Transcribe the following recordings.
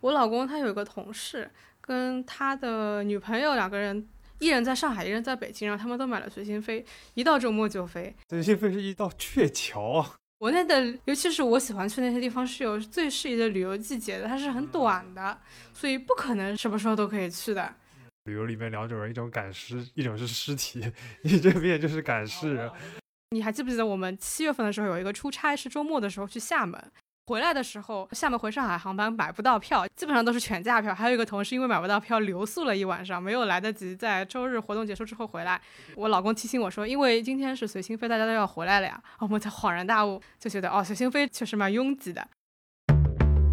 我老公他有一个同事，跟他的女朋友两个人，一人在上海，一人在北京，然后他们都买了随心飞，一到周末就飞。随心飞是一道鹊桥啊。国内的，尤其是我喜欢去那些地方，是有最适宜的旅游季节的，它是很短的，所以不可能什么时候都可以去的。旅游里面两种人，一种赶尸，一种是尸体，你这边就是赶尸。你还记不记得我们七月份的时候有一个出差，是周末的时候去厦门。回来的时候，厦门回上海航班买不到票，基本上都是全价票。还有一个同事因为买不到票留宿了一晚上，没有来得及在周日活动结束之后回来。我老公提醒我说，因为今天是随心飞，大家都要回来了呀。我们才恍然大悟，就觉得哦，随心飞确实蛮拥挤的。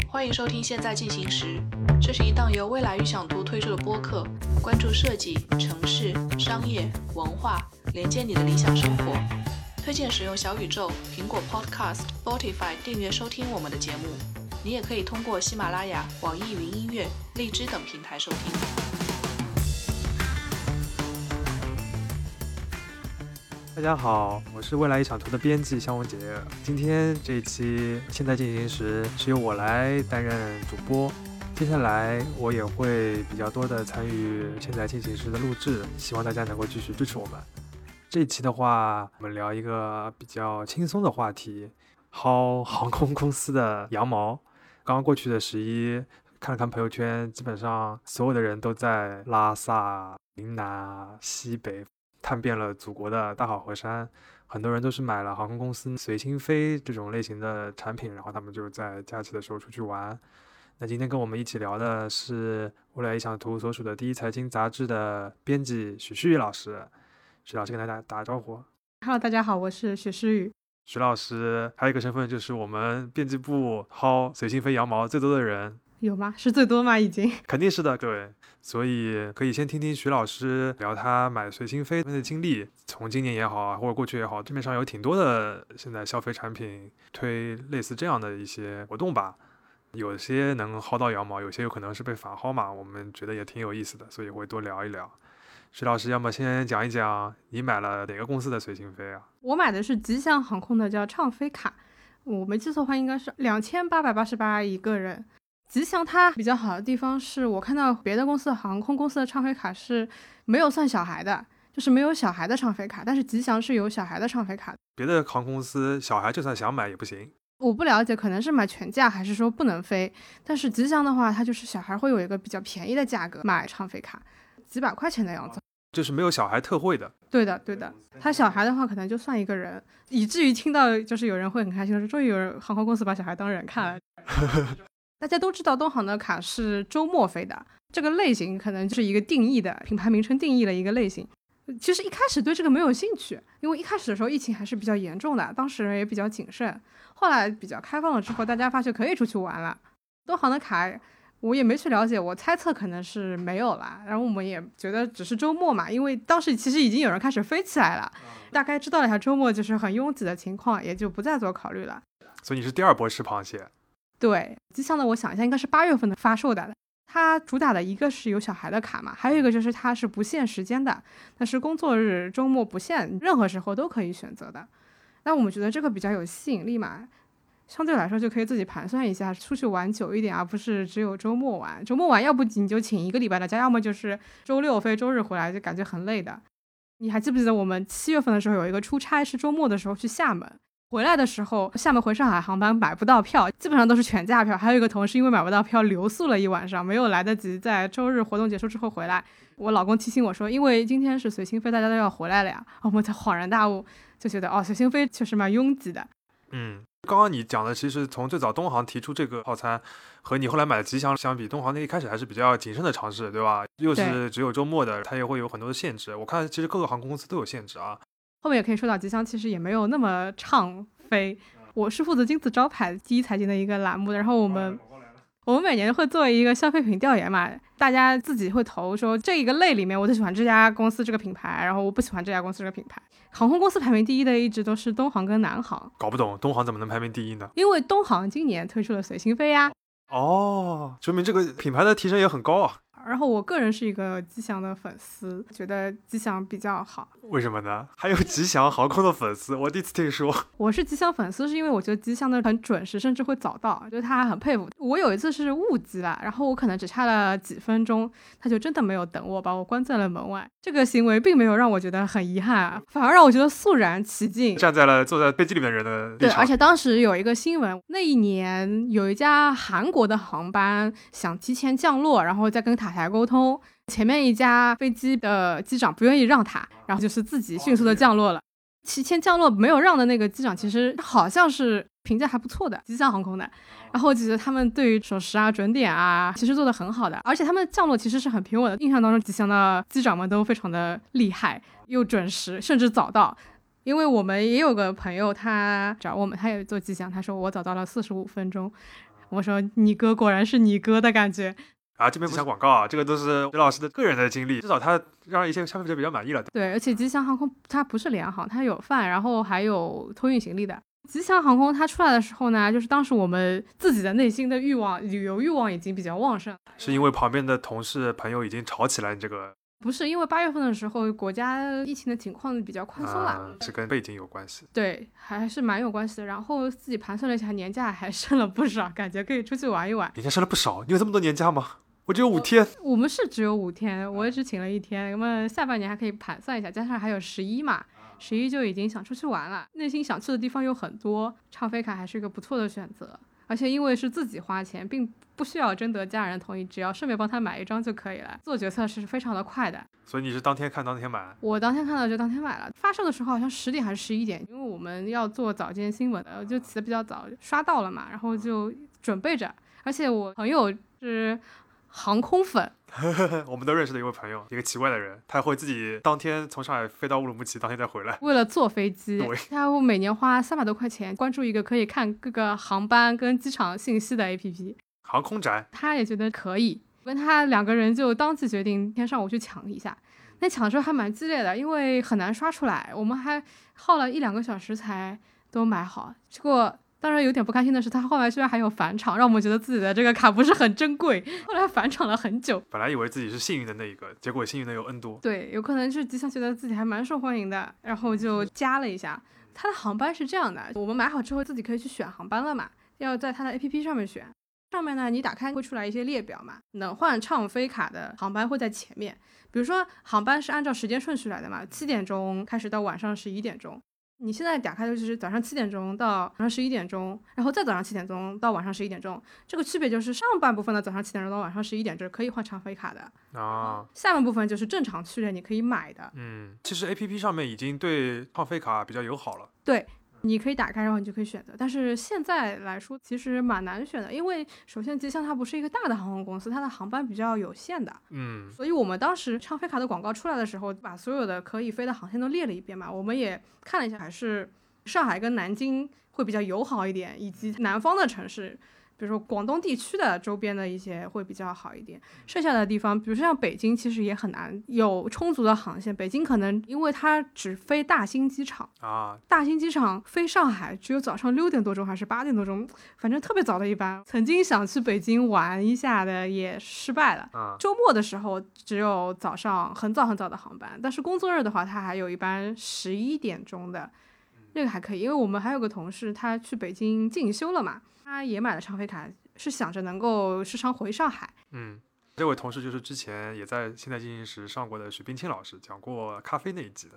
欢迎收听《现在进行时》，这是一档由未来预想图推出的播客，关注设计、城市、商业、文化，连接你的理想生活。推荐使用小宇宙、苹果 Podcast、Spotify 订阅收听我们的节目。你也可以通过喜马拉雅、网易云音乐、荔枝等平台收听。大家好，我是未来一场图的编辑香文杰。今天这一期现在进行时是由我来担任主播。接下来我也会比较多的参与现在进行时的录制，希望大家能够继续支持我们。这一期的话，我们聊一个比较轻松的话题，薅航空公司的羊毛。刚刚过去的十一，看了看朋友圈，基本上所有的人都在拉萨、云南、西北，探遍了祖国的大好河山。很多人都是买了航空公司随心飞这种类型的产品，然后他们就在假期的时候出去玩。那今天跟我们一起聊的是未来理想图所属的第一财经杂志的编辑许旭老师。徐老师跟大家打个招呼。Hello，大家好，我是许诗雨。徐老师还有一个身份就是我们编辑部薅随心飞羊毛最多的人。有吗？是最多吗？已经？肯定是的，各位。所以可以先听听徐老师聊他买随心飞的经历。从今年也好啊，或者过去也好，市面上有挺多的现在消费产品推类似这样的一些活动吧。有些能薅到羊毛，有些有可能是被反薅嘛。我们觉得也挺有意思的，所以会多聊一聊。徐老师，要么先讲一讲你买了哪个公司的随行飞啊？我买的是吉祥航空的，叫畅飞卡。我没记错的话，应该是两千八百八十八一个人。吉祥它比较好的地方是我看到别的公司的航空公司的畅飞卡是没有算小孩的，就是没有小孩的畅飞卡，但是吉祥是有小孩的畅飞卡。别的航空公司小孩就算想买也不行。我不了解，可能是买全价还是说不能飞。但是吉祥的话，它就是小孩会有一个比较便宜的价格买畅飞卡。几百块钱的样子，就是没有小孩特惠的。对的，对的。他小孩的话，可能就算一个人，以至于听到就是有人会很开心的说，终于有人航空公司把小孩当人看了。大家都知道东航的卡是周末飞的，这个类型可能就是一个定义的品牌名称定义了一个类型。其实一开始对这个没有兴趣，因为一开始的时候疫情还是比较严重的，当时人也比较谨慎。后来比较开放了之后，大家发现可以出去玩了。东航的卡。我也没去了解，我猜测可能是没有了。然后我们也觉得只是周末嘛，因为当时其实已经有人开始飞起来了，大概知道了一下周末就是很拥挤的情况，也就不再做考虑了。所以你是第二波吃螃蟹？对，吉祥的我想一下，应该是八月份的发售的。它主打的一个是有小孩的卡嘛，还有一个就是它是不限时间的，那是工作日、周末不限，任何时候都可以选择的。那我们觉得这个比较有吸引力嘛。相对来说就可以自己盘算一下，出去玩久一点，而不是只有周末玩。周末玩，要不你就请一个礼拜的假，要么就是周六飞，周日回来，就感觉很累的。你还记不记得我们七月份的时候有一个出差，是周末的时候去厦门，回来的时候厦门回上海航班买不到票，基本上都是全价票。还有一个同事因为买不到票留宿了一晚上，没有来得及在周日活动结束之后回来。我老公提醒我说，因为今天是随心飞，大家都要回来了呀。我们才恍然大悟，就觉得哦，随心飞确实蛮拥挤的。嗯。刚刚你讲的，其实从最早东航提出这个套餐，和你后来买的吉祥相比，东航那一开始还是比较谨慎的尝试，对吧？又是只有周末的，它也会有很多的限制。我看其实各个航空公司都有限制啊。后面也可以说到吉祥，其实也没有那么畅飞。我是负责金字招牌第一财经的一个栏目的，然后我们。我们每年会做一个消费品调研嘛，大家自己会投说这一个类里面，我最喜欢这家公司这个品牌，然后我不喜欢这家公司这个品牌。航空公司排名第一的一直都是东航跟南航，搞不懂东航怎么能排名第一呢？因为东航今年推出了随心飞呀。哦，说明这个品牌的提升也很高啊。然后我个人是一个吉祥的粉丝，觉得吉祥比较好。为什么呢？还有吉祥航空的粉丝，我第一次听说。我是吉祥粉丝，是因为我觉得吉祥的很准时，甚至会早到，就是他很佩服。我有一次是误机了，然后我可能只差了几分钟，他就真的没有等我，把我关在了门外。这个行为并没有让我觉得很遗憾啊，反而让我觉得肃然起敬。站在了坐在飞机里面人的对，而且当时有一个新闻，那一年有一家韩国的航班想提前降落，然后再跟塔台沟通。前面一家飞机的机长不愿意让他，然后就是自己迅速的降落了。提前降落没有让的那个机长，其实好像是评价还不错的，吉祥航空的。然后我觉得他们对于守时啊、准点啊，其实做的很好的，而且他们降落其实是很平稳的。印象当中，吉祥的机长们都非常的厉害，又准时，甚至早到。因为我们也有个朋友，他找我们，他也做吉祥，他说我早到了四十五分钟。我说你哥果然是你哥的感觉。啊，这边不想广告啊，这个都是李老师的个人的经历，至少他让一些消费者比较满意了。对，而且吉祥航空它不是联航，它有饭，然后还有托运行李的。吉祥航空它出来的时候呢，就是当时我们自己的内心的欲望，旅游欲望已经比较旺盛。是因为旁边的同事朋友已经吵起来，你这个不是因为八月份的时候国家疫情的情况比较宽松了，是跟背景有关系。对，还是蛮有关系的。然后自己盘算了一下，年假还剩了不少，感觉可以出去玩一玩。年假剩了不少，你有这么多年假吗？我只有五天，我们是只有五天，我也只请了一天。那么下半年还可以盘算一下，加上还有十一嘛，十一就已经想出去玩了。内心想去的地方有很多，唱飞卡还是一个不错的选择。而且因为是自己花钱，并不需要征得家人同意，只要顺便帮他买一张就可以了。做决策是非常的快的。所以你是当天看当天买？我当天看到就当天买了。发售的时候好像十点还是十一点，因为我们要做早间新闻的，就起的比较早，刷到了嘛，然后就准备着。而且我朋友是。航空粉，我们都认识的一位朋友，一个奇怪的人，他会自己当天从上海飞到乌鲁木齐，当天再回来。为了坐飞机，他会每年花三百多块钱关注一个可以看各个航班跟机场信息的 APP。航空宅，他也觉得可以，跟他两个人就当即决定，天上午去抢一下。那抢的时候还蛮激烈的，因为很难刷出来，我们还耗了一两个小时才都买好，结果。当然有点不开心的是，他后来居然还有返场，让我们觉得自己的这个卡不是很珍贵。后来返场了很久，本来以为自己是幸运的那一个，结果幸运的有 N 多。对，有可能是吉祥觉得自己还蛮受欢迎的，然后就加了一下。他的航班是这样的，我们买好之后自己可以去选航班了嘛，要在他的 APP 上面选。上面呢，你打开会出来一些列表嘛，能换畅飞卡的航班会在前面。比如说航班是按照时间顺序来的嘛，七点钟开始到晚上十一点钟。你现在打开的就是早上七点钟到晚上十一点钟，然后再早上七点钟到晚上十一点钟，这个区别就是上半部分的早上七点钟到晚上十一点这是可以换长飞卡的啊，下半部分就是正常序列，你可以买的。嗯，其实 A P P 上面已经对长飞卡比较友好了。对。你可以打开，然后你就可以选择。但是现在来说，其实蛮难选的，因为首先吉祥它不是一个大的航空公司，它的航班比较有限的。嗯，所以我们当时唱飞卡的广告出来的时候，把所有的可以飞的航线都列了一遍嘛。我们也看了一下，还是上海跟南京会比较友好一点，以及南方的城市。比如说广东地区的周边的一些会比较好一点，剩下的地方，比如说像北京，其实也很难有充足的航线。北京可能因为它只飞大兴机场啊，大兴机场飞上海只有早上六点多钟还是八点多钟，反正特别早的一班。曾经想去北京玩一下的也失败了。周末的时候只有早上很早很早的航班，但是工作日的话，它还有一班十一点钟的，那个还可以。因为我们还有个同事，他去北京进修了嘛。他也买了唱飞卡，是想着能够时常回上海。嗯，这位同事就是之前也在《现在进行时》上过的许冰清老师，讲过咖啡那一集的。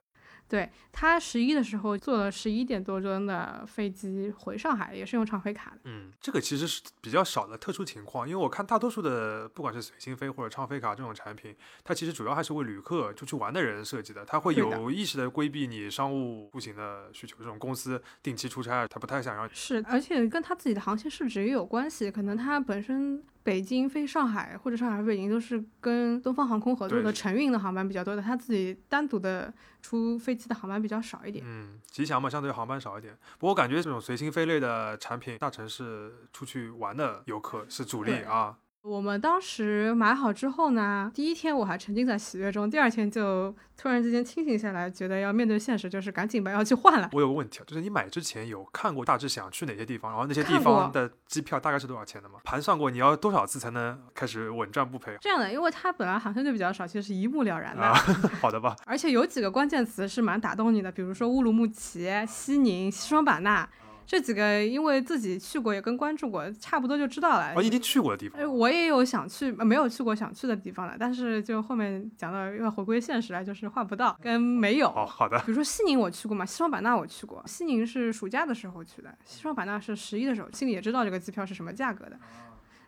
对他十一的时候坐了十一点多钟的飞机回上海，也是用畅飞卡的。嗯，这个其实是比较少的特殊情况，因为我看大多数的不管是随心飞或者畅飞卡这种产品，它其实主要还是为旅客出去玩的人设计的，它会有意识的规避你商务出行的需求。这种公司定期出差，他不太想让。是，而且跟他自己的航线市值也有关系，可能他本身。北京飞上海或者上海飞北京都是跟东方航空合作的承运的航班比较多的，他自己单独的出飞机的航班比较少一点。嗯，吉祥嘛，相对航班少一点。不过我感觉这种随心飞类的产品，大城市出去玩的游客是主力啊。我们当时买好之后呢，第一天我还沉浸在喜悦中，第二天就突然之间清醒下来，觉得要面对现实，就是赶紧吧，要去换了。我有个问题啊，就是你买之前有看过大致想去哪些地方，然后那些地方的机票大概是多少钱的吗？盘算过你要多少次才能开始稳赚不赔？这样的，因为它本来航线就比较少，其实是一目了然的。啊，好的吧，而且有几个关键词是蛮打动你的，比如说乌鲁木齐、西宁、西双版纳这几个，因为自己去过也跟关注过，差不多就知道了。哦，你已经去过的地方哎，，我也有想去，呃没有去过想去的地方了，但是就后面讲到要回归现实了，就是换不到跟没有。哦好的，比如说西宁我去过嘛，西双版纳我去过。西宁是暑假的时候去的，西双版纳是十一的时候，心里也知道这个机票是什么价格的，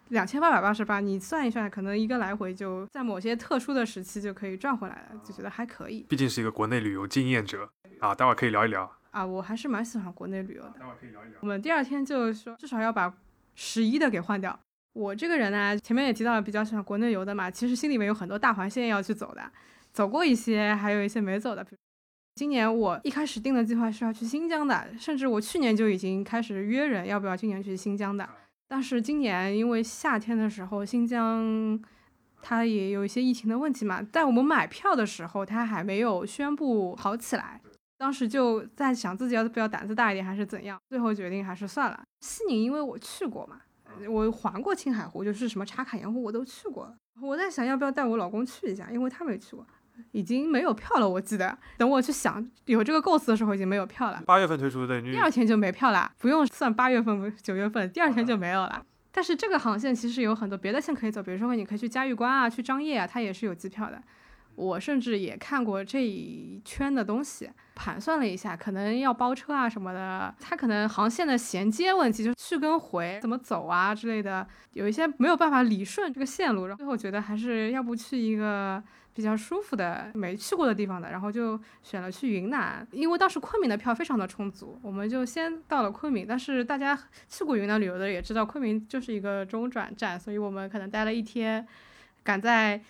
两千八百八十八，你算一算，可能一个来回就在某些特殊的时期就可以赚回来了，就觉得还可以毕竟是一个国内旅游经验者啊，待会儿可以聊一聊。啊。我还是蛮喜欢国内旅游的。待会儿可以聊一聊。我们第二天就说至少要把十一的给换掉。我这个人呢，前面也提到了比较喜欢国内游的嘛，其实心里面有很多大环线要去走的，走过一些，还有一些没走的。今年我一开始定的计划是要去新疆的，甚至我去年就已经开始约人要不要今年去新疆的。但是今年因为夏天的时候，新疆它也有一些疫情的问题嘛，在我们买票的时候，它还没有宣布好起来。当时就在想自己要不要胆子大一点，还是怎样，最后决定还是算了。西宁因为我去过嘛，我环过青海湖，就是什么茶卡盐湖我都去过了。我在想要不要带我老公去一下，因为他没去过，已经没有票了。我记得等我去想有这个构思的时候，已经没有票了。八月份推出的第二天就没票了，不用算八月份、九月份，第二天就没有了。但是这个航线其实有很多别的线可以走，比如说你可以去嘉峪关啊，去张掖啊，它也是有机票的。我甚至也看过这一圈的东西，盘算了一下，可能要包车啊什么的，它可能航线的衔接问题，就去跟回怎么走啊之类的，有一些没有办法理顺这个线路，然后最后觉得还是要不去一个比较舒服的没去过的地方的，然后就选了去云南，因为当时昆明的票非常的充足，我们就先到了昆明。但是大家去过云南旅游的也知道，昆明就是一个中转站，所以我们可能待了一天，赶在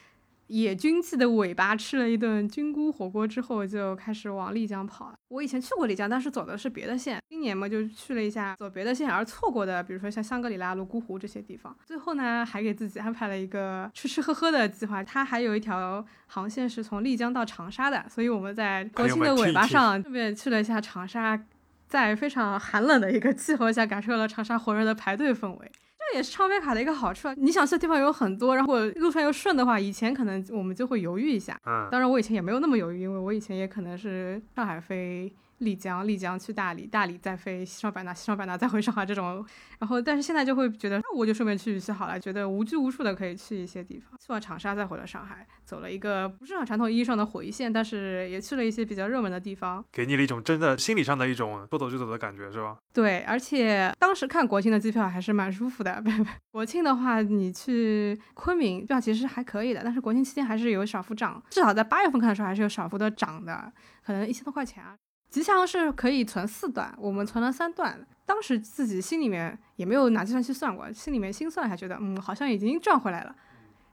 野菌季的尾巴吃了一顿菌菇火锅之后，就开始往丽江跑了。我以前去过丽江，但是走的是别的线，今年嘛就去了一下走别的线而错过的，比如说像香格里拉、泸沽湖这些地方。最后呢，还给自己安排了一个吃吃喝喝的计划。它还有一条航线是从丽江到长沙的，所以我们在国庆的尾巴上顺便去了一下长沙，在非常寒冷的一个气候下，感受了长沙火热的排队氛围。这也是超飞卡的一个好处啊！你想去的地方有很多，然后路上又顺的话，以前可能我们就会犹豫一下。嗯，当然，我以前也没有那么犹豫，因为我以前也可能是上海飞丽江，丽江去大理，大理再飞西双版纳，西双版纳再回上海这种。然后，但是现在就会觉得，那我就顺便去一去好了，觉得无拘无束的可以去一些地方。去完长沙，再回了上海，走了一个不是很传统意义上的回线，但是也去了一些比较热门的地方。给你了一种真的心理上的一种说走就走的感觉，是吧？对，而且当时看国庆的机票还是蛮舒服的。国庆的话，你去昆明票其实还可以的，但是国庆期间还是有小幅涨，至少在八月份看的时候还是有小幅的涨的，可能一千多块钱啊。吉祥是可以存四段，我们存了三段。当时自己心里面也没有拿计算器算过，心里面心算还，觉得嗯，好像已经赚回来了，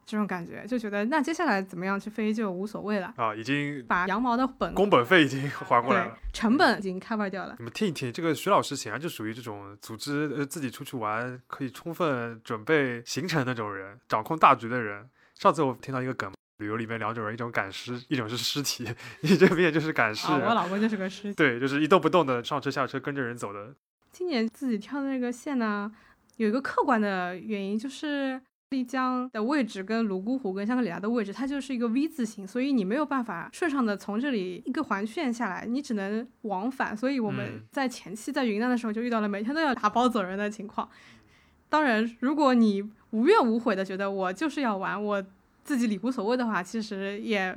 这种感觉就觉得那接下来怎么样去飞就无所谓了，啊，已经把羊毛的本工本费已经 还过来了。成本已经 cover 掉了。你们听一听，这个徐老师显然就属于这种组织呃自己出去玩可以充分准备行程那种人，掌控大局的人。上次我听到一个梗，旅游里面两种人，一种赶尸，一种是尸体。你这边就是赶尸啊，我老公就是个尸 体。对，就是一动不动的上车下车跟着人走的。今年自己挑的那个线呢，有一个客观的原因，就是丽江的位置跟泸沽湖跟香格里拉的位置，它就是一个 V 字形，所以你没有办法顺畅的从这里一个环线下来，你只能往返。所以我们嗯在前期在云南的时候就遇到了每天都要打包走人的情况。当然，如果你无怨无悔的觉得我就是要玩，我自己理无所谓的话，其实也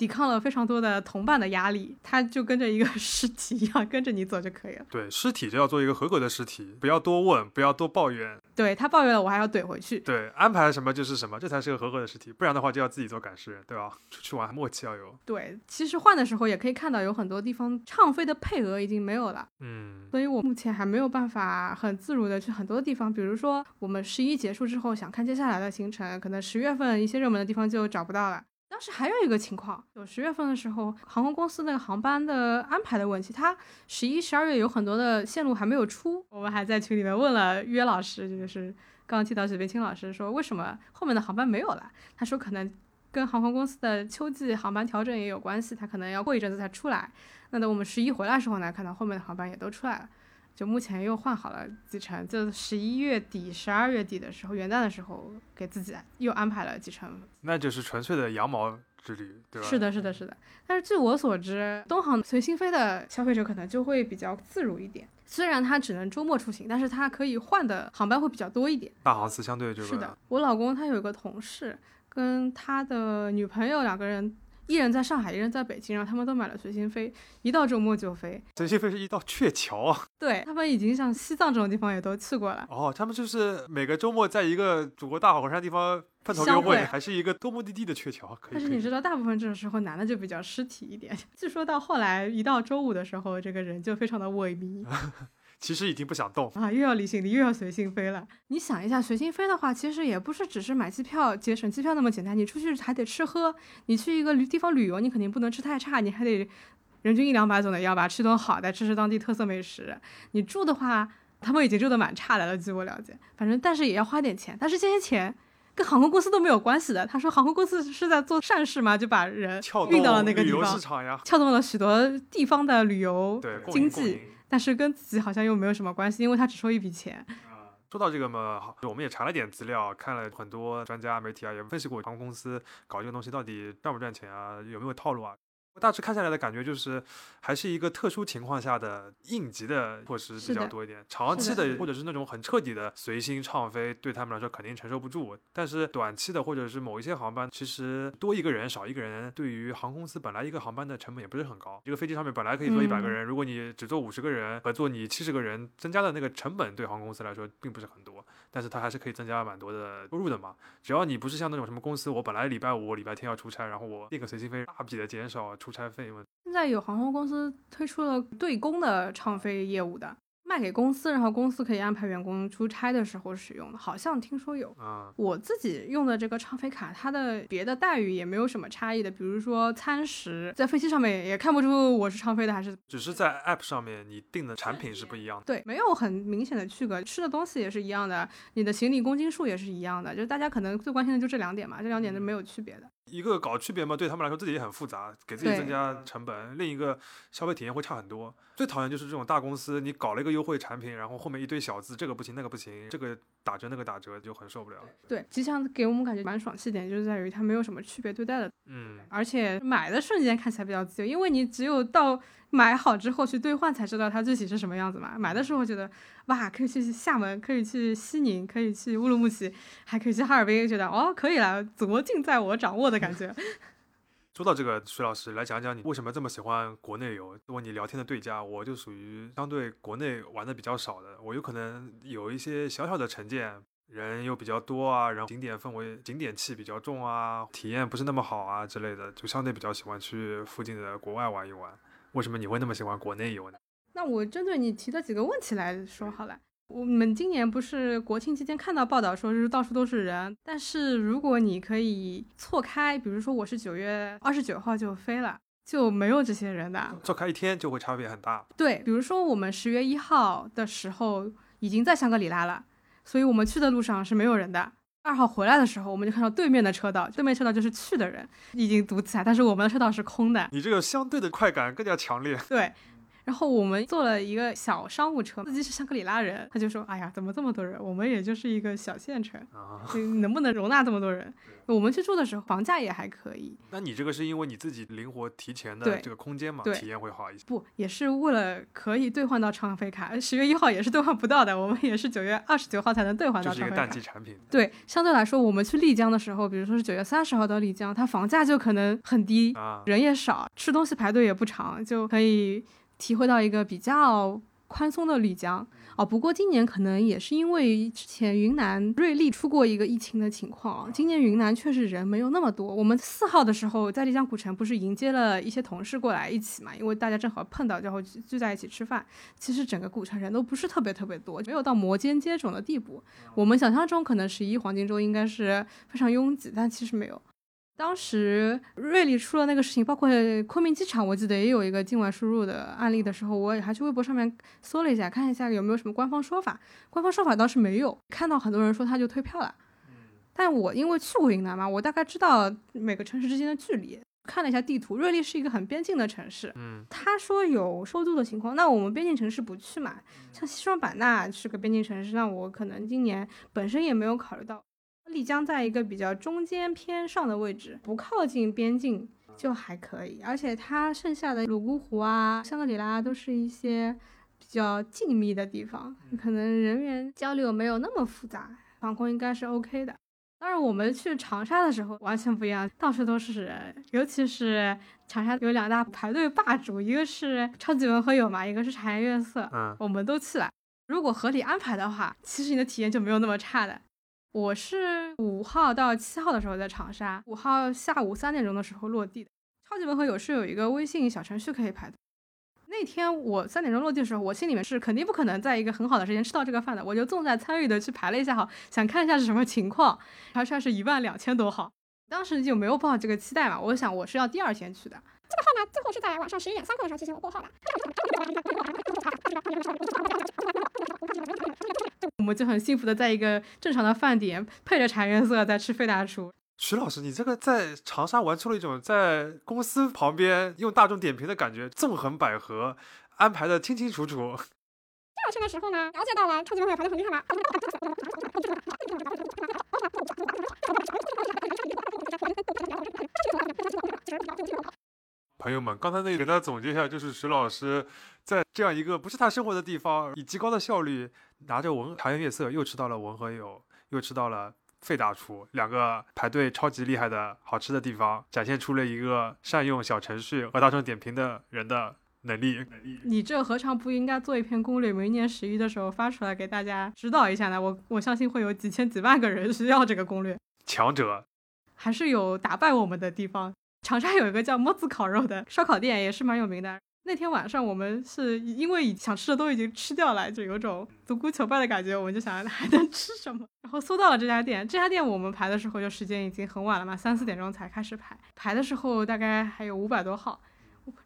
抵抗了非常多的同伴的压力，他就跟着一个尸体一样跟着你走就可以了。对，尸体就要做一个合格的尸体，不要多问，不要多抱怨。对他抱怨了，我还要怼回去。对，安排什么就是什么，这才是个合格的尸体，不然的话就要自己做赶尸人，对吧？出去玩默契要有。对，其实换的时候也可以看到，有很多地方畅飞的配额已经没有了，嗯，所以我目前还没有办法很自如的去很多地方。比如说，我们十一结束之后想看接下来的行程，可能十月份一些热门的地方就找不到了。当时还有一个情况，有十月份的时候，航空公司那个航班的安排的问题，它十一、十二月有很多的线路还没有出，我们还在群里面问了约老师，就是刚刚提到许冰清老师说，为什么后面的航班没有了？他说可能跟航空公司的秋季航班调整也有关系，他可能要过一阵子才出来。那等我们十一回来的时候呢，看到后面的航班也都出来了，就目前又换好了几程，就十一月底、十二月底的时候，元旦的时候给自己又安排了几程。那就是纯粹的羊毛之旅，对吧？是的，是的，是的。但是据我所知，东航随心飞的消费者可能就会比较自如一点。虽然它只能周末出行，但是它可以换的航班会比较多一点。大航司相对这个是的，我老公他有一个同事，跟他的女朋友两个人，一人在上海，一人在北京，然后他们都买了随心飞，一到周末就飞。随心飞是一道鹊桥啊？对他们已经像西藏这种地方也都去过了。哦，他们就是每个周末在一个祖国大好河山地方碰头约会，还是一个多目的地的鹊桥。但是你知道，大部分这种时候男的就比较尸体一点。据说到后来，一到周五的时候，这个人就非常的萎靡。其实已经不想动啊，又要离行李，又要随心飞了。你想一下，随心飞的话，其实也不是只是买机票、节省机票那么简单。你出去还得吃喝，你去一个旅地方旅游，你肯定不能吃太差，你还得人均一两百总得要吧，吃顿好的，吃吃当地特色美食。你住的话，他们已经住的蛮差的了，据我了解。反正但是也要花点钱，但是这些钱跟航空公司都没有关系的。他说航空公司是在做善事嘛，就把人运到了那个地方，撬动了许多地方的旅游经济。但是跟自己好像又没有什么关系，因为他只收一笔钱。说到这个嘛，我们也查了点资料，看了很多专家媒体啊，也分析过航空公司搞这个东西到底赚不赚钱啊，有没有套路啊。大致看下来的感觉就是，还是一个特殊情况下的应急的措施比较多一点。长期的或者是那种很彻底的随心畅飞，对他们来说肯定承受不住。但是短期的或者是某一些航班，其实多一个人少一个人，对于航空公司本来一个航班的成本也不是很高。一个飞机上面本来可以坐一百个人，如果你只坐五十个人和坐你七十个人，增加的那个成本对航空公司来说并不是很多。但是它还是可以增加蛮多的收入的嘛。只要你不是像那种什么公司，我本来礼拜五、礼拜天要出差，然后我订个随心飞，大笔的减少出差费用。现在有航空公司推出了对公的畅飞业务的。卖给公司，然后公司可以安排员工出差的时候使用的，好像听说有。我自己用的这个畅飞卡，它的别的待遇也没有什么差异的，比如说餐食，在飞机上面也看不出我是畅飞的还是。只是在 App 上面你订的产品是不一样的。对，没有很明显的区隔，吃的东西也是一样的，你的行李公斤数也是一样的，就是大家可能最关心的就这两点嘛，这两点是没有区别的。一个搞区别嘛，对他们来说自己也很复杂，给自己增加成本；另一个消费体验会差很多。最讨厌就是这种大公司，你搞了一个优惠产品，然后后面一堆小字，这个不行，那个不行，这个打折，那个打折，就很受不了。对，吉祥给我们感觉蛮爽气点，就是在于它没有什么区别对待的。嗯，而且买的瞬间看起来比较自由，因为你只有到买好之后去兑换才知道它具体是什么样子嘛。买的时候觉得哇，可以去厦门，可以去西宁，可以去乌鲁木齐，还可以去哈尔滨，觉得哦，可以了，左尽在我掌握的感觉。说到这个，徐老师来讲讲你为什么这么喜欢国内游？如果你聊天的对家，我就属于相对国内玩的比较少的，我有可能有一些小小的成见，人又比较多啊，然后景点氛围、景点气比较重啊，体验不是那么好啊之类的，就相对比较喜欢去附近的国外玩一玩。为什么你会那么喜欢国内游呢？那我针对你提的几个问题来说好了。我们今年不是国庆期间看到报道说就是到处都是人，但是如果你可以错开，比如说我是九月二十九号就飞了，就没有这些人的。错开一天就会差别很大。对，比如说我们十月一号的时候已经在香格里拉了，所以我们去的路上是没有人的。二号回来的时候，我们就看到对面的车道，对面车道就是去的人已经堵起来，但是我们的车道是空的。你这个相对的快感更加强烈。对。然后我们坐了一个小商务车，司机是香格里拉人，他就说：“哎呀，怎么这么多人？我们也就是一个小县城，能不能容纳这么多人？”我们去住的时候，房价也还可以。那你这个是因为你自己灵活提前的这个空间嘛？体验会好一些。不，也是为了可以兑换到畅飞卡，十月一号也是兑换不到的，我们也是九月二十九号才能兑换到。就是一个淡季产品。对，相对来说，我们去丽江的时候，比如说是九月三十号到丽江，它房价就可能很低，人也少，吃东西排队也不长，就可以。体会到一个比较宽松的丽江哦，不过今年可能也是因为之前云南瑞丽出过一个疫情的情况，今年云南确实人没有那么多。我们四号的时候在丽江古城不是迎接了一些同事过来一起嘛，因为大家正好碰到，然后聚在一起吃饭。其实整个古城人都不是特别特别多，没有到摩肩接踵的地步。我们想象中可能十一黄金周应该是非常拥挤，但其实没有。当时瑞丽出了那个事情，包括昆明机场，我记得也有一个境外输入的案例的时候，我也还去微博上面搜了一下，看一下有没有什么官方说法。官方说法倒是没有，看到很多人说他就退票了。但我因为去过云南嘛，我大概知道每个城市之间的距离，看了一下地图，瑞丽是一个很边境的城市。嗯，他说有收租的情况，那我们边境城市不去嘛？像西双版纳是个边境城市，那我可能今年本身也没有考虑到。丽江在一个比较中间偏上的位置，不靠近边境就还可以，而且它剩下的泸沽湖啊、香格里拉都是一些比较静谧的地方，可能人员交流没有那么复杂，防控应该是 OK 的。当然，我们去长沙的时候完全不一样，到处都是人，尤其是长沙有两大排队霸主，一个是超级文和友嘛，一个是茶颜悦色，嗯，我们都去了。如果合理安排的话，其实你的体验就没有那么差的。我是五号到七号的时候在长沙，五号下午三点钟的时候落地的。超级文和友是有一个微信小程序可以排的。那天我三点钟落地的时候，我心里面是肯定不可能在一个很好的时间吃到这个饭的，我就重在参与的去排了一下号，想看一下是什么情况。排出来是一万两千多号，当时就没有抱这个期待嘛，我想我是要第二天去的。这个号呢，最后是在晚上十一点三刻的时候提醒我过号的。我们就很幸福的在一个正常的饭点，配着茶颜色在吃费大厨。徐老师，你这个在长沙玩出了一种在公司旁边用大众点评的感觉，纵横捭阖，安排的清清楚楚。第二天的时候呢，了解到了超级文和友排的很厉害嘛。朋友们，刚才那给大家总结一下，就是石老师在这样一个不是他生活的地方，以极高的效率拿着文茶颜悦色，又吃到了文和友，又吃到了费大厨，两个排队超级厉害的好吃的地方，展现出了一个善用小程序和大众点评的人的能力。你这何尝不应该做一篇攻略，明年十一的时候发出来给大家指导一下呢？我我相信会有几千几万个人需要这个攻略。强者还是有打败我们的地方。长沙有一个叫么子烤肉的烧烤店，也是蛮有名的。那天晚上我们是因为想吃的都已经吃掉了，就有种独孤求败的感觉，我们就想 还能吃什么，然后搜到了这家店。这家店我们排的时候就时间已经很晚了嘛，三四点钟才开始排。排的时候大概还有五百多号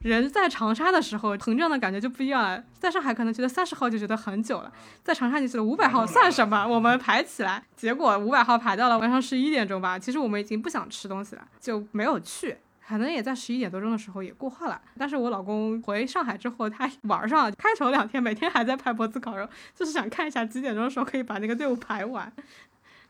人。在长沙的时候膨胀的感觉就不一样了，在上海可能觉得三十号就觉得很久了，在长沙你觉得五百号算什么？我们排起来，结果五百号排到了晚上十一点钟吧。其实我们已经不想吃东西了，就没有去。可能也在十一点多钟的时候也过号了，但是我老公回上海之后，他玩上开头两天每天还在拍脖子烤肉，就是想看一下几点钟的时候可以把那个队伍排完。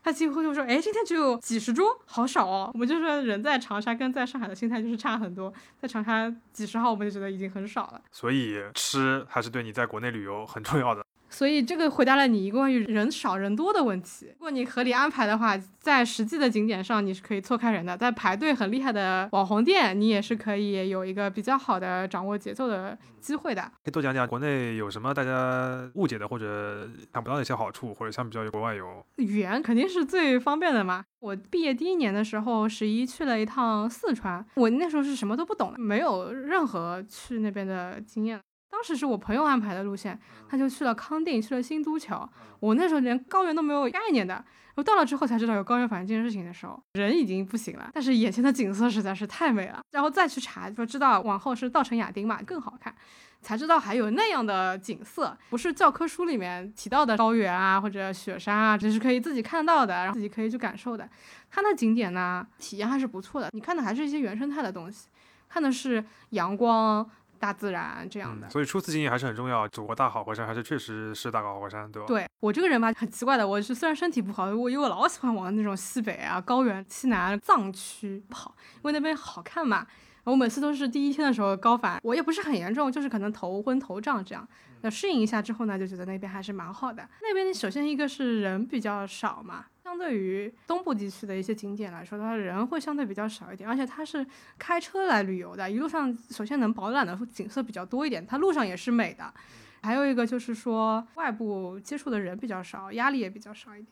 他几乎就说：“哎，今天只有几十桌，好少哦。”我们就说人在长沙跟在上海的心态就是差很多，在长沙几十号我们就觉得已经很少了。所以吃还是对你在国内旅游很重要的。所以这个回答了你一个关于人少人多的问题。如果你合理安排的话，在实际的景点上你是可以错开人的。在排队很厉害的网红店，你也是可以有一个比较好的掌握节奏的机会的。可以多讲讲国内有什么大家误解的或者想不到的一些好处，或者相比较于国外有？语言肯定是最方便的嘛。我毕业第一年的时候，十一去了一趟四川，我那时候是什么都不懂，没有任何去那边的经验。当时是我朋友安排的路线，他就去了康定，去了新都桥。我那时候连高原都没有概念的，我到了之后才知道有高原反应这件事情的时候，人已经不行了。但是眼前的景色实在是太美了，然后再去查就知道往后是稻城亚丁嘛，更好看，才知道还有那样的景色，不是教科书里面提到的高原啊或者雪山啊，只是可以自己看到的，然后自己可以去感受的。它那景点呢，体验还是不错的。你看的还是一些原生态的东西，看的是阳光。大自然这样的，所以初次经验还是很重要。祖国大好河山，还是确实是大好河山，对吧？对我这个人吧，很奇怪的，我是虽然身体不好，我因为我老喜欢往那种西北啊、高原、西南藏区跑，因为那边好看嘛。我每次都是第一天的时候高反，我也不是很严重，就是可能头昏头胀这样。那适应一下之后呢，就觉得那边还是蛮好的。那边首先一个是人比较少嘛。相对于东部地区的一些景点来说，它人会相对比较少一点，而且它是开车来旅游的，一路上首先能饱览的景色比较多一点，它路上也是美的。还有一个就是说，外部接触的人比较少，压力也比较少一点，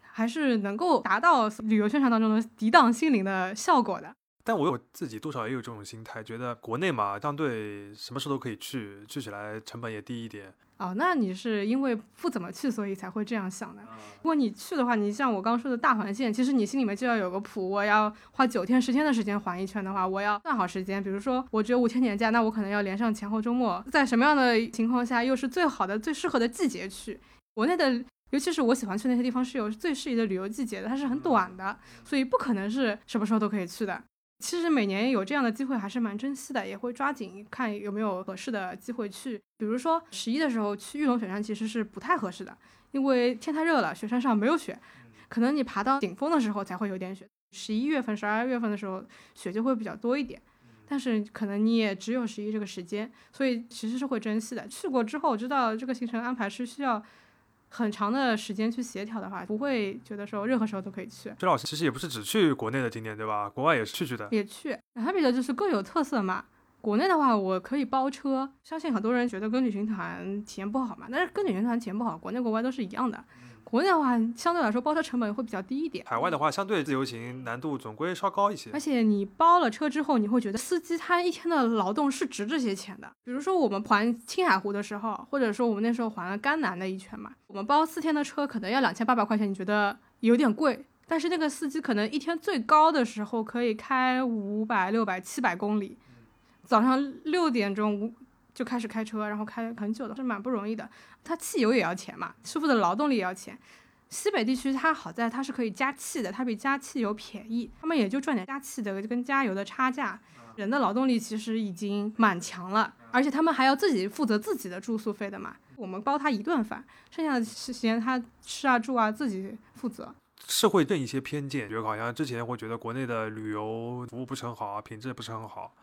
还是能够达到旅游宣传当中的涤荡心灵的效果的。但我有自己多少也有这种心态，觉得国内嘛，相对什么时候都可以去，去起来成本也低一点。哦，那你是因为不怎么去，所以才会这样想的。如果你去的话，你像我刚说的大环线，其实你心里面就要有个谱。我要花九天、十天的时间环一圈的话，我要算好时间。比如说，我只有五天年假，那我可能要连上前后周末，在什么样的情况下又是最好的、最适合的季节去？国内的，尤其是我喜欢去那些地方，是有最适宜的旅游季节的，它是很短的，所以不可能是什么时候都可以去的。其实每年有这样的机会还是蛮珍惜的，也会抓紧看有没有合适的机会去。比如说十一的时候去玉龙雪山其实是不太合适的，因为天太热了，雪山上没有雪，可能你爬到顶峰的时候才会有点雪。十一月份、十二月份的时候雪就会比较多一点，但是可能你也只有十一这个时间，所以其实是会珍惜的。去过之后知道这个行程安排是需要。很长的时间去协调的话，不会觉得说任何时候都可以去。薛老师其实也不是只去国内的景点，对吧？国外也是去去的。也去，还比较就是各有特色嘛。国内的话，我可以包车，相信很多人觉得跟旅行团体验不好嘛，但是跟旅行团体验不好，国内国外都是一样的。国内的话，相对来说包车成本会比较低一点。海外的话，相对自由行难度总归稍高一些。而且你包了车之后，你会觉得司机他一天的劳动是值这些钱的。比如说我们环青海湖的时候，或者说我们那时候环了甘南的一圈嘛，我们包四天的车可能要两千八百块钱，你觉得有点贵？但是那个司机可能一天最高的时候可以开五百、六百、七百公里，早上六点钟就开始开车，然后开很久的，是蛮不容易的。它汽油也要钱嘛，师傅的劳动力也要钱。西北地区它好在它是可以加气的，它比加汽油便宜，他们也就赚点加气的跟加油的差价。人的劳动力其实已经蛮强了，而且他们还要自己负责自己的住宿费的嘛。我们包他一顿饭，剩下的时间他吃啊住啊自己负责。社会对一些偏见，觉得好像之前会觉得国内的旅游服务不是很好，品质不是很好。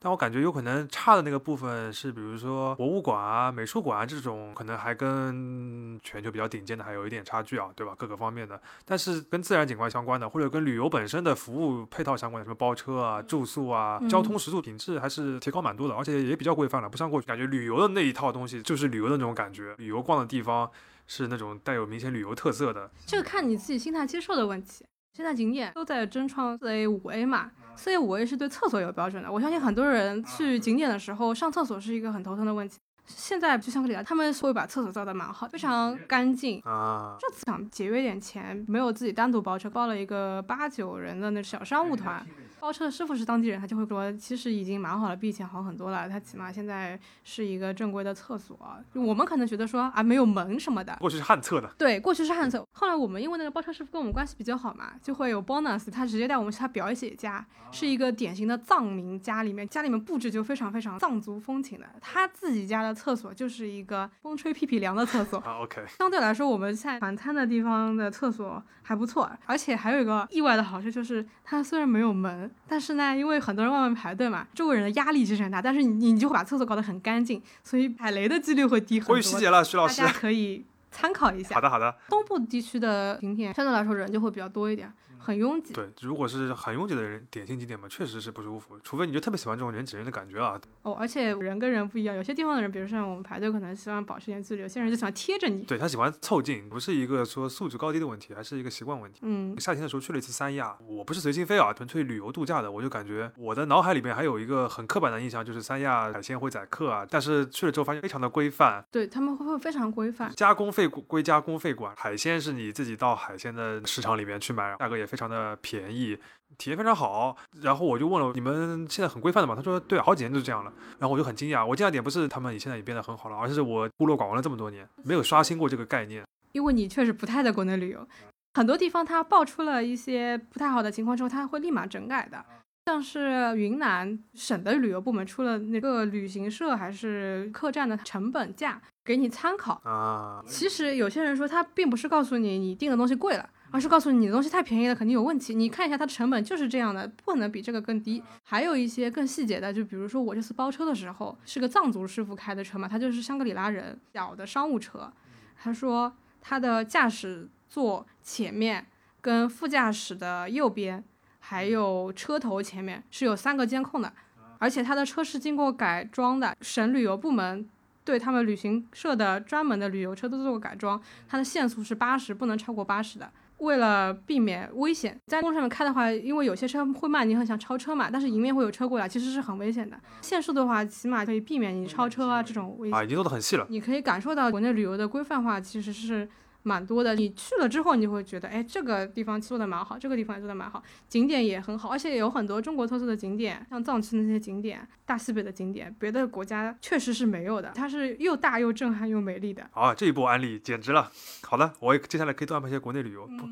但我感觉有可能差的那个部分是，比如说博物馆啊、美术馆啊这种，可能还跟全球比较顶尖的还有一点差距啊，对吧？各个方面的。但是跟自然景观相关的，或者跟旅游本身的服务配套相关的，什么包车啊、住宿啊、交通食宿品质，还是提高蛮多的，而且也比较规范了。不像过去感觉旅游的那一套东西就是旅游的那种感觉，旅游逛的地方是那种带有明显旅游特色的。这个看你自己心态接受的问题。现在景点都在争创四 A、五 A 嘛。四 A 五 A 是对厕所有标准的，我相信很多人去景点的时候上厕所是一个很头疼的问题。现在去香格里拉，他们会把厕所造的蛮好，非常干净啊。这次想节约点钱，没有自己单独包车，包了一个八九人的那小商务团。包车的师傅是当地人，他就会说，其实已经蛮好了，比以前好很多了。他起码现在是一个正规的厕所。我们可能觉得说啊，没有门什么的，过去是旱厕的。对，过去是旱厕。后来我们因为那个包车师傅跟我们关系比较好嘛，就会有 bonus，他直接带我们去他表姐家，是一个典型的藏民家里面，家里面布置就非常非常藏族风情的。他自己家的厕所就是一个风吹屁屁凉的厕所。啊，OK。相对来说，我们在晚餐的地方的厕所还不错，而且还有一个意外的好处就是，它虽然没有门。但是呢，因为很多人外面排队嘛，周围人的压力其实很大。但是你你就会把厕所搞得很干净，所以踩雷的几率会低很多。我有细节了，徐老师。大家可以参考一下。好的好的。东部地区的景点相对来说人就会比较多一点。很拥挤，对，如果是很拥挤的人，典型景点嘛，确实是不舒服。除非你就特别喜欢这种人挤人的感觉啊。哦，而且人跟人不一样，有些地方的人，比如像我们排队，可能希望保持点距离；有些人就喜欢贴着你。对他喜欢凑近，不是一个说素质高低的问题，还是一个习惯问题。嗯，夏天的时候去了一次三亚，我不是随心飞啊，纯粹旅游度假的，我就感觉我的脑海里面还有一个很刻板的印象，就是三亚海鲜会宰客啊。但是去了之后发现非常的规范，对他们会会非常规范，加工费归加工费管，海鲜是你自己到海鲜的市场里面去买，价格也非常的便宜。体验非常好，然后我就问了你们现在很规范的吗？他说对，好几年都是这样了。然后我就很惊讶，我惊讶点不是他们现在也变得很好了，而是我孤陋寡闻了这么多年，没有刷新过这个概念。因为你确实不太在国内旅游，很多地方它爆出了一些不太好的情况之后，它会立马整改的。像是云南省的旅游部门出了那个旅行社还是客栈的成本价给你参考啊。其实有些人说他并不是告诉你你订的东西贵了。而是告诉你，你的东西太便宜了，肯定有问题。你看一下它的成本就是这样的，不可能比这个更低。还有一些更细节的，就比如说我这次包车的时候，是个藏族师傅开的车嘛，他就是香格里拉人，小的商务车。他说他的驾驶座前面跟副驾驶的右边，还有车头前面是有三个监控的，而且他的车是经过改装的，省旅游部门。对他们旅行社的专门的旅游车都做过改装，它的限速是八十，不能超过八十的。为了避免危险，在公路上面开的话，因为有些车会慢，你很想超车嘛，但是迎面会有车过来，其实是很危险的。限速的话，起码可以避免你超车啊这种危啊，险。已经做的很细了。你可以感受到国内旅游的规范化其实是蛮多的。你去了之后，你就会觉得，哎，这个地方做的蛮好，这个地方也做的蛮好，景点也很好，而且有很多中国特色的景点，像藏区那些景点、大西北的景点，别的国家确实是没有的。它是又大又震撼又美丽的。啊，这一波安利简直了。好的，我也接下来可以多安排一些国内旅游。不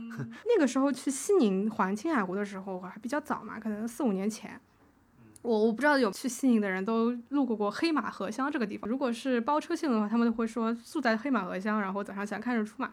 那个时候去西宁环青海湖的时候还比较早嘛，可能四五年前。我我不知道有去西宁的人都路过过黑马河乡这个地方。如果是包车线的话，他们都会说住在黑马河乡，然后早上起来看日出嘛。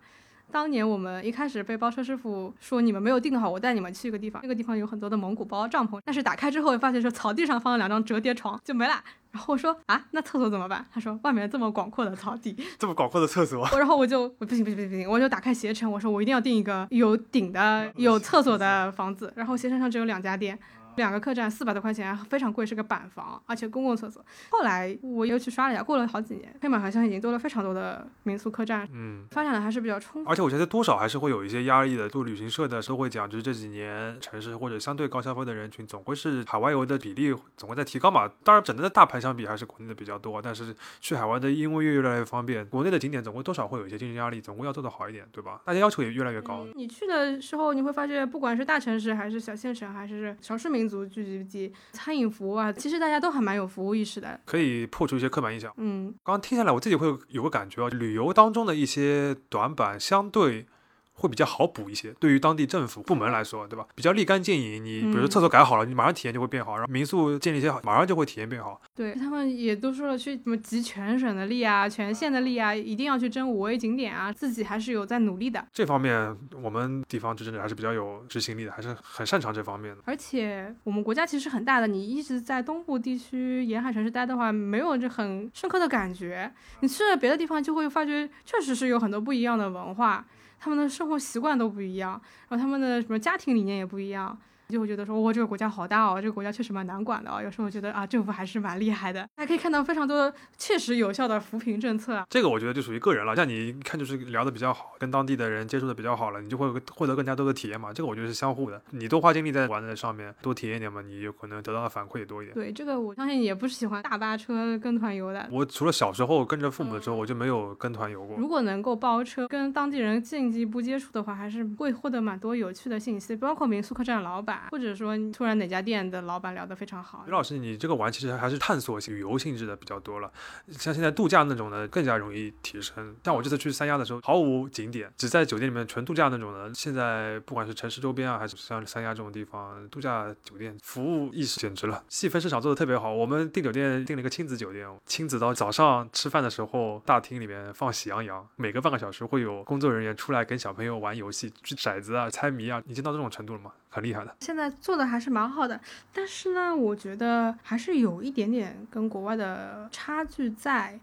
当年我们一开始被包车师傅说你们没有订好，我带你们去一个地方，那个地方有很多的蒙古包帐篷，但是打开之后发现说草地上放了两张折叠床就没了。然后我说啊，那厕所怎么办？他说外面这么广阔的草地，这么广阔的厕所，然后我就我不行不行不行不行，我就打开携程，我说我一定要订一个有顶的、有厕所的房子。然后携程上只有两家店，两个客栈四百多块钱，非常贵，是个板房，而且公共厕所。后来我又去刷了一下，过了好几年，黑马好像已经多了非常多的民宿客栈，嗯。发展的还是比较充分。而且我觉得多少还是会有一些压力的。做旅行社的社会讲，就是这几年城市或者相对高消费的人群，总归是海外游的比例总会在提高嘛。当然，整个的大盘相比还是国内的比较多，但是去海外的因为越来越方便，国内的景点总归多少会有一些竞争压力，总归要做得好一点，对吧？大家要求也越来越高。你去的时候，你会发现，不管是大城市还是小县城，还是小市民族聚集地，餐饮服务啊，其实大家都还蛮有服务意识的。可以破除一些刻板印象。嗯，刚刚听下来，我自己会有有个感觉啊，旅游当中的一些短板相对会比较好补一些，对于当地政府部门来说，对吧？比较立竿见影。你比如说嗯厕所改好了，你马上体验就会变好，然后民宿建立一些好，马上就会体验变好。对他们也都说了，去什么集全省的力啊、全县的力啊，一定要去争五 A 景点啊，自己还是有在努力的。这方面我们地方执政者还是比较有执行力的，还是很擅长这方面的。而且我们国家其实很大的，你一直在东部地区沿海城市待的话，没有这很深刻的感觉。你去了别的地方，就会发觉确实是有很多不一样的文化，他们的生活习惯都不一样，然后他们的什么家庭理念也不一样。就会觉得说，哇，这个国家好大哦，这个国家确实蛮难管的哦。有时候觉得啊，政府还是蛮厉害的，还可以看到非常多切实有效的扶贫政策啊。这个我觉得就属于个人了，像你一看就是聊的比较好，跟当地的人接触的比较好了，你就会获得更加多的体验嘛。这个我觉得是相互的，你多花精力在玩的上面，多体验一点嘛，你有可能得到的反馈也多一点。对，这个我相信也不是喜欢大巴车跟团游的。我除了小时候跟着父母的时候，我就没有跟团游过。如果能够包车，跟当地人近一步接触的话，还是会获得蛮多有趣的信息，包括民宿客栈老板，或者说突然哪家店的老板聊得非常好于。老师，你这个玩其实还是探索性、旅游性质的比较多了，像现在度假那种的更加容易提升。像我这次去三亚的时候，毫无景点，只在酒店里面纯度假那种的。现在不管是城市周边啊，还是像三亚这种地方，度假酒店服务意识简直了，细分市场做的特别好。我们订酒店订了一个亲子酒店，亲子到早上吃饭的时候，大厅里面放喜羊羊，每隔半个小时会有工作人员出来跟小朋友玩游戏，掷骰子啊、猜谜啊，已经到这种程度了吗？很厉害的。现在做的还是蛮好的，但是呢，我觉得还是有一点点跟国外的差距在，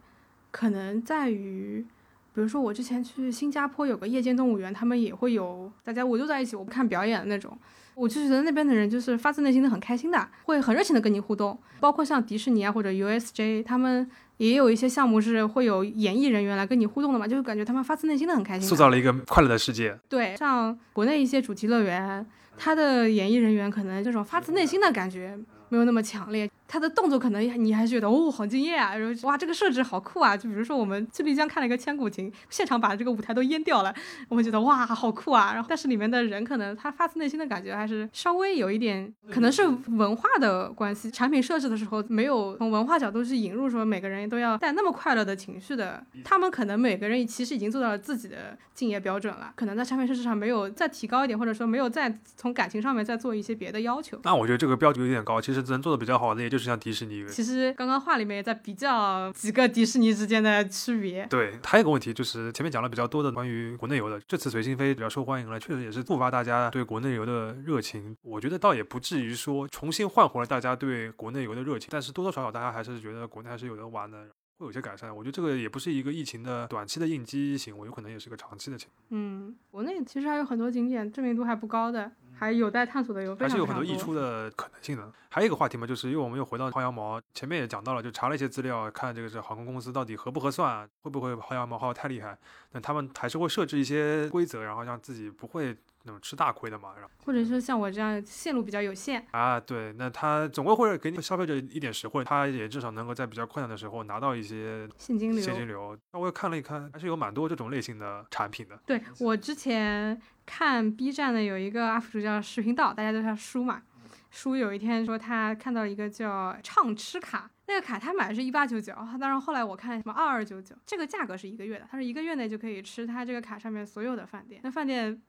可能在于。比如说，我之前去新加坡有个夜间动物园，他们也会有大家围坐在一起，我不看表演的那种。我就觉得那边的人就是发自内心的很开心的，会很热情的跟你互动。包括像迪士尼啊或者 USJ，他们也有一些项目是会有演艺人员来跟你互动的嘛，就是感觉他们发自内心的很开心的。塑造了一个快乐的世界。对，像国内一些主题乐园，他的演艺人员可能这种发自内心的感觉没有那么强烈，他的动作可能你还觉得哦好敬业啊，然后哇这个设置好酷啊，就比如说我们去丽江看了一个千古情，现场把这个舞台都淹掉了，我们觉得哇好酷啊，然后但是里面的人可能他发自内心的感觉还是稍微有一点，可能是文化的关系，产品设置的时候没有从文化角度去引入说每个人都要带那么快乐的情绪的，他们可能每个人其实已经做到了自己的敬业标准了，可能在产品设置上没有再提高一点，或者说没有再从感情上面再做一些别的要求。那我觉得这个标准有点高，其实能做的比较好的，也就是像迪士尼。其实刚刚话里面也在比较几个迪士尼之间的区别。对，还有一个问题就是前面讲了比较多的关于国内游的，这次随心飞比较受欢迎了，确实也是触发大家对国内游的热情。我觉得倒也不至于说重新唤回了大家对国内游的热情，但是多多少少大家还是觉得国内还是有的玩的。会有些改善，我觉得这个也不是一个疫情的短期的应激行为，有可能也是个长期的情况，嗯，国内其实还有很多景点知名度还不高的，还有待探索的有非还常非常是有很多溢出的可能性的。还有一个话题嘛，就是因为我们又回到薅羊毛，前面也讲到了，就查了一些资料，看这个是航空公司到底合不合算啊，会不会薅羊毛薅得太厉害？但他们还是会设置一些规则，然后让自己不会那种吃大亏的嘛。然后或者说像我这样线路比较有限，啊，对，那他总归会给你消费者一点实惠，他也至少能够在比较困难的时候拿到一些现金流。现金流。那我也看了一看，还是有蛮多这种类型的产品的。对我之前看 B 站的有一个 UP 主叫视频道，大家都叫书嘛。书有一天说他看到一个叫畅吃卡，那个卡他买的是一八九九，当然后来我看什么二二九九，这个价格是一个月的，他说一个月内就可以吃他这个卡上面所有的饭店，那饭店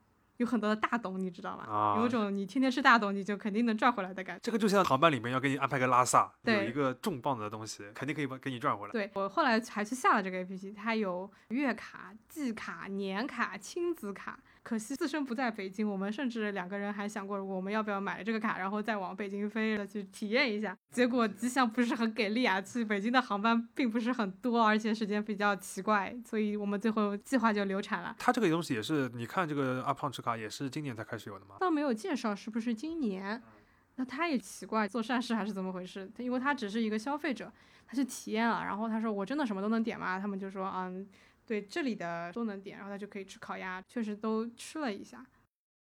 有很多的大董，你知道吗？啊有种你天天吃大董，你就肯定能赚回来的感觉。这个就像航班里面要给你安排个拉萨，有一个重磅的东西，肯定可以把给你赚回来。对我后来还去下了这个 APP，它有月卡、季卡、年卡、亲子卡。可惜自身不在北京，我们甚至两个人还想过我们要不要买这个卡，然后再往北京飞了去体验一下。结果迹象不是很给力啊，去北京的航班并不是很多，而且时间比较奇怪，所以我们最后计划就流产了。它这个东西也是，你看这个阿胖吃卡也是今年才开始有的吗？倒没有介绍是不是今年，那他也奇怪做善事还是怎么回事？他因为他只是一个消费者，他去体验了，然后他说我真的什么都能点吗？他们就说嗯，对这里的都能点，然后他就可以吃烤鸭，确实都吃了一下。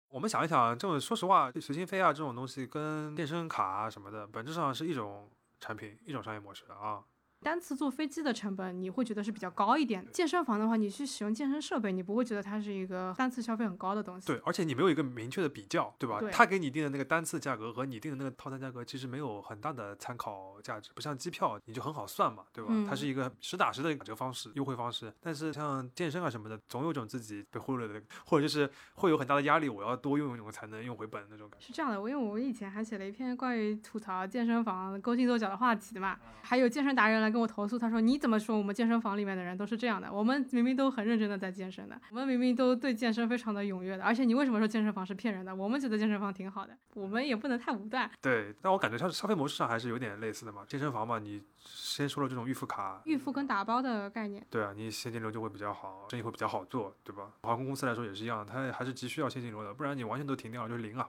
我们想一想，这种说实话，随心飞啊这种东西跟健身卡啊什么的，本质上是一种产品，一种商业模式啊。单次坐飞机的成本你会觉得是比较高一点的，健身房的话，你去使用健身设备，你不会觉得它是一个单次消费很高的东西。对，而且你没有一个明确的比较，对吧？对他给你定的那个单次价格和你定的那个套餐价格其实没有很大的参考价值，不像机票你就很好算嘛，对吧？它嗯是一个实打实的打折方式、优惠方式。但是像健身啊什么的，总有种自己被忽略的，或者就是会有很大的压力，我要多用一用才能用回本那种感觉。是这样的，我因为我以前还写了一篇关于吐槽健身房勾心斗角的话题的嘛，还有健身达人来跟我投诉，他说你怎么说我们健身房里面的人都是这样的？我们明明都很认真的在健身的，我们明明都对健身非常的踊跃的，而且你为什么说健身房是骗人的？我们觉得健身房挺好的，我们也不能太武断。对，但我感觉它消费模式上还是有点类似的嘛。健身房嘛，你先说了这种预付卡，预付跟打包的概念，对啊，你现金流就会比较好，生意会比较好做，对吧？航空公司来说也是一样，它还是急需要现金流的，不然你完全都停掉了就是零啊，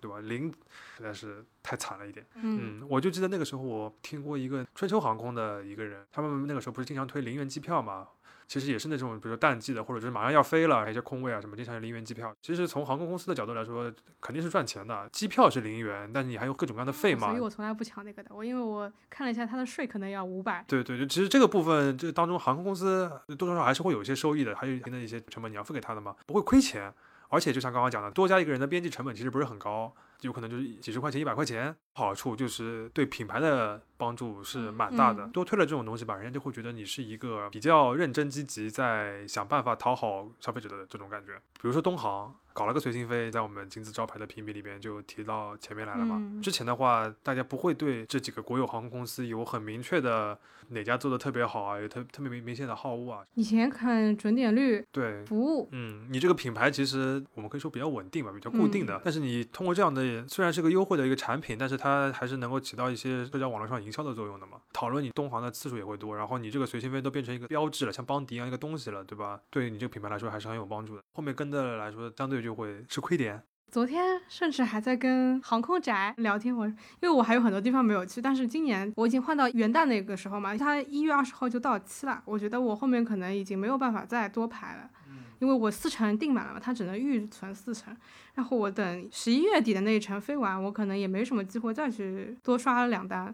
对吧？零实在是太惨了一点。嗯嗯，我就记得那个时候我听过一个春秋航空的一个人，他们那个时候不是经常推零元机票嘛？其实也是那种，比如说淡季的，或者就是马上要飞了，还有一些空位啊什么，经常有零元机票。其实从航空公司的角度来说，肯定是赚钱的。机票是零元，但是你还有各种各样的费嘛所以。我从来不抢那个的，我因为我看了一下它的税可能要五百，对对对，其实这个部分，这个当中航空公司多多少少还是会有一些收益的，还有一定的一些成本你要付给他的嘛，不会亏钱。而且就像刚刚讲的，多加一个人的编辑成本其实不是很高，有可能就是几十块钱、一百块钱。好处就是对品牌的帮助是蛮大的。嗯多推了这种东西吧，人家就会觉得你是一个比较认真积极，在想办法讨好消费者的这种感觉。比如说东航搞了个随心飞，在我们金字招牌的评比里边就提到前面来了嘛。嗯之前的话，大家不会对这几个国有航空公司有很明确的哪家做的特别好啊，有特特别明明显的好恶啊。以前看准点率、对，服务，嗯，你这个品牌其实我们可以说比较稳定吧，比较固定嗯的。但是你通过这样的，虽然是个优惠的一个产品，但是它还是能够起到一些社交网络上营销的作用的嘛。讨论你东航的次数也会多，然后你这个随心飞都变成一个标志了，像邦迪一样一个东西了，对吧？对于你这个品牌来说还是很有帮助的。后面跟的来说，相对就会吃亏点。昨天甚至还在跟航空宅聊天，我因为我还有很多地方没有去，但是今年我已经换到元旦那个时候嘛，它一月二十号就到期了，我觉得我后面可能已经没有办法再多排了，因为我四成订满了嘛，它只能预存四成，然后我等十一月底的那一程飞完，我可能也没什么机会再去多刷两单，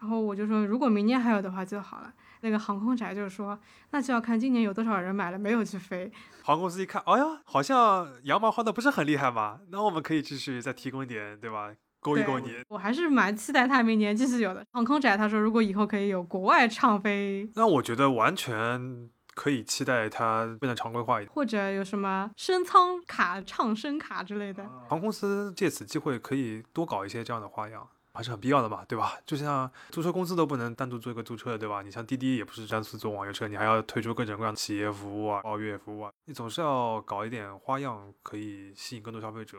然后我就说如果明年还有的话就好了。那个航空宅就是说，那就要看今年有多少人买了没有去飞，航空公司一看，哎呀，好像羊毛薅的不是很厉害嘛，那我们可以继续再提供一点，对吧？勾一勾你。我还是蛮期待他明年继续有的。航空宅他说，如果以后可以有国外畅飞，那我觉得完全可以期待它变得常规化一点。或者有什么升舱卡、畅升卡之类的，航空公司借此机会可以多搞一些这样的花样，还是很必要的嘛，对吧？就像租车公司都不能单独做一个租车的，对吧？你像滴滴也不是单独做网约车，你还要推出各种各样的企业服务啊、包月服务啊，你总是要搞一点花样，可以吸引更多消费者。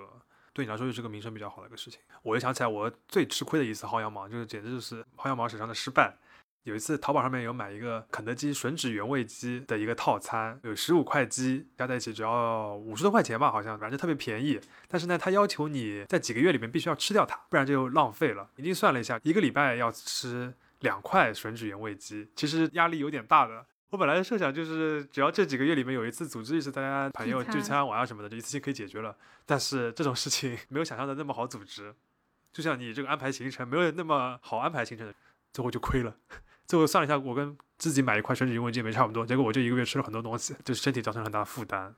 对你来说就是个名声比较好的一个事情。我又想起来我最吃亏的一次薅羊毛，就是简直就是薅羊毛史上的失败。有一次淘宝上面有买一个肯德基吮指原味鸡的一个套餐，有十五块鸡，加在一起只要五十多块钱吧，好像反正特别便宜。但是呢，他要求你在几个月里面必须要吃掉它，不然就浪费了。已经算了一下，一个礼拜要吃两块吮指原味鸡，其实压力有点大的。我本来的设想就是，只要这几个月里面有一次组织一次大家朋友聚餐聚餐玩啊什么的，就一次性可以解决了。但是这种事情没有想象的那么好组织，就像你这个安排行程没有那么好安排行程的，最后就亏了。最后算了一下，我跟自己买一块吮指用文件没差不多，结果我就一个月吃了很多东西，就是身体造成很大的负担。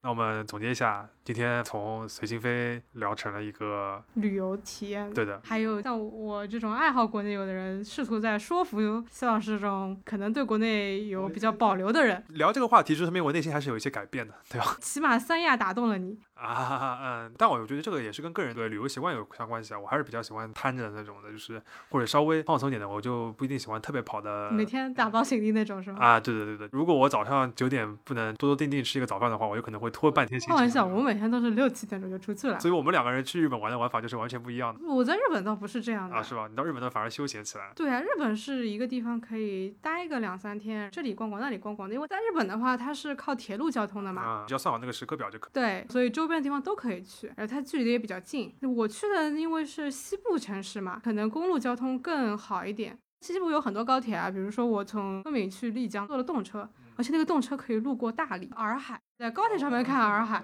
那我们总结一下，今天从随心飞聊成了一个旅游体验。对的，还有像我这种爱好国内游的人，试图在说服谢老师这种可能对国内有比较保留的人，聊这个话题，就说明我内心还是有一些改变的，对吧？起码三亚打动了你。啊，嗯，但我觉得这个也是跟个人对旅游习惯有相关系啊。我还是比较喜欢摊着的那种的，就是或者稍微放松一点的，我就不一定喜欢特别跑的。每天打包行李那种是吗？啊，对对对对，如果我早上九点不能多多定定吃一个早饭的话，我有可能会拖半天行程。开玩笑，我每天都是六七点钟就出去了。所以我们两个人去日本玩的玩法就是完全不一样的我在日本倒不是这样的啊，是吧？你到日本倒反而休闲起来。对啊，日本是一个地方可以待个两三天，这里逛逛那里逛逛的。因为在日本的话，它是靠铁路交通的嘛，啊，只要算好那个时刻表就可以。对，所以周边的地方都可以去，而它距离也比较近。我去的因为是西部城市嘛，可能公路交通更好一点。西部有很多高铁啊，比如说我从昆明去丽江坐了动车，而且那个动车可以路过大理、洱海，在高铁上面看洱海。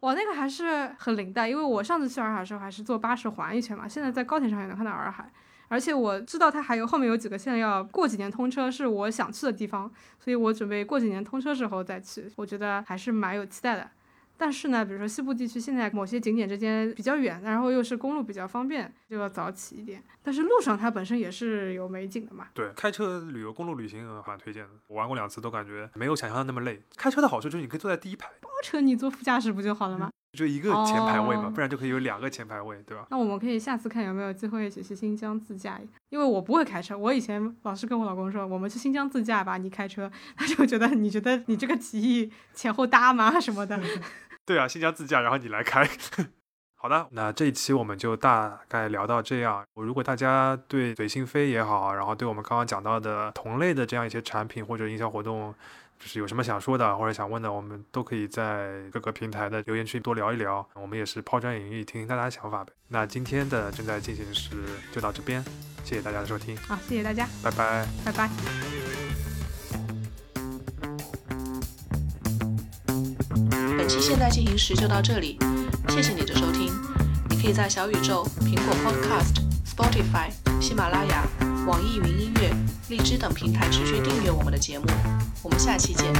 哇，那个还是很灵的，因为我上次去洱海的时候还是坐巴士环一圈嘛，现在在高铁上也能看到洱海，而且我知道它还有后面有几个线要过几年通车，是我想去的地方，所以我准备过几年通车之后再去，我觉得还是蛮有期待的。但是呢，比如说西部地区现在某些景点之间比较远，然后又是公路比较方便，就要早起一点。但是路上它本身也是有美景的嘛。对，开车旅游、公路旅行蛮推荐的。我玩过两次，都感觉没有想象的那么累。开车的好处就是你可以坐在第一排，包车你坐副驾驶不就好了吗？就一个前排位嘛，哦不然就可以有两个前排位，对吧？那我们可以下次看有没有机会一起去新疆自驾，因为我不会开车。我以前老是跟我老公说，我们去新疆自驾吧，你开车，他就觉得你觉得你这个提议前后搭吗什么的。对啊，新疆自驾，然后你来开。好的，那这一期我们就大概聊到这样。如果大家对随心飞也好，然后对我们刚刚讲到的同类的这样一些产品或者营销活动，就是有什么想说的或者想问的，我们都可以在各个平台的留言区多聊一聊。我们也是抛砖引玉，听听大家的想法呗。那今天的正在进行时就到这边，谢谢大家的收听，好，谢谢大家，拜拜。拜拜。本期现在进行时就到这里，谢谢你的收听。你可以在小宇宙、苹果 Podcast、Spotify、喜马拉雅、网易云音乐、荔枝等平台持续订阅我们的节目。我们下期见。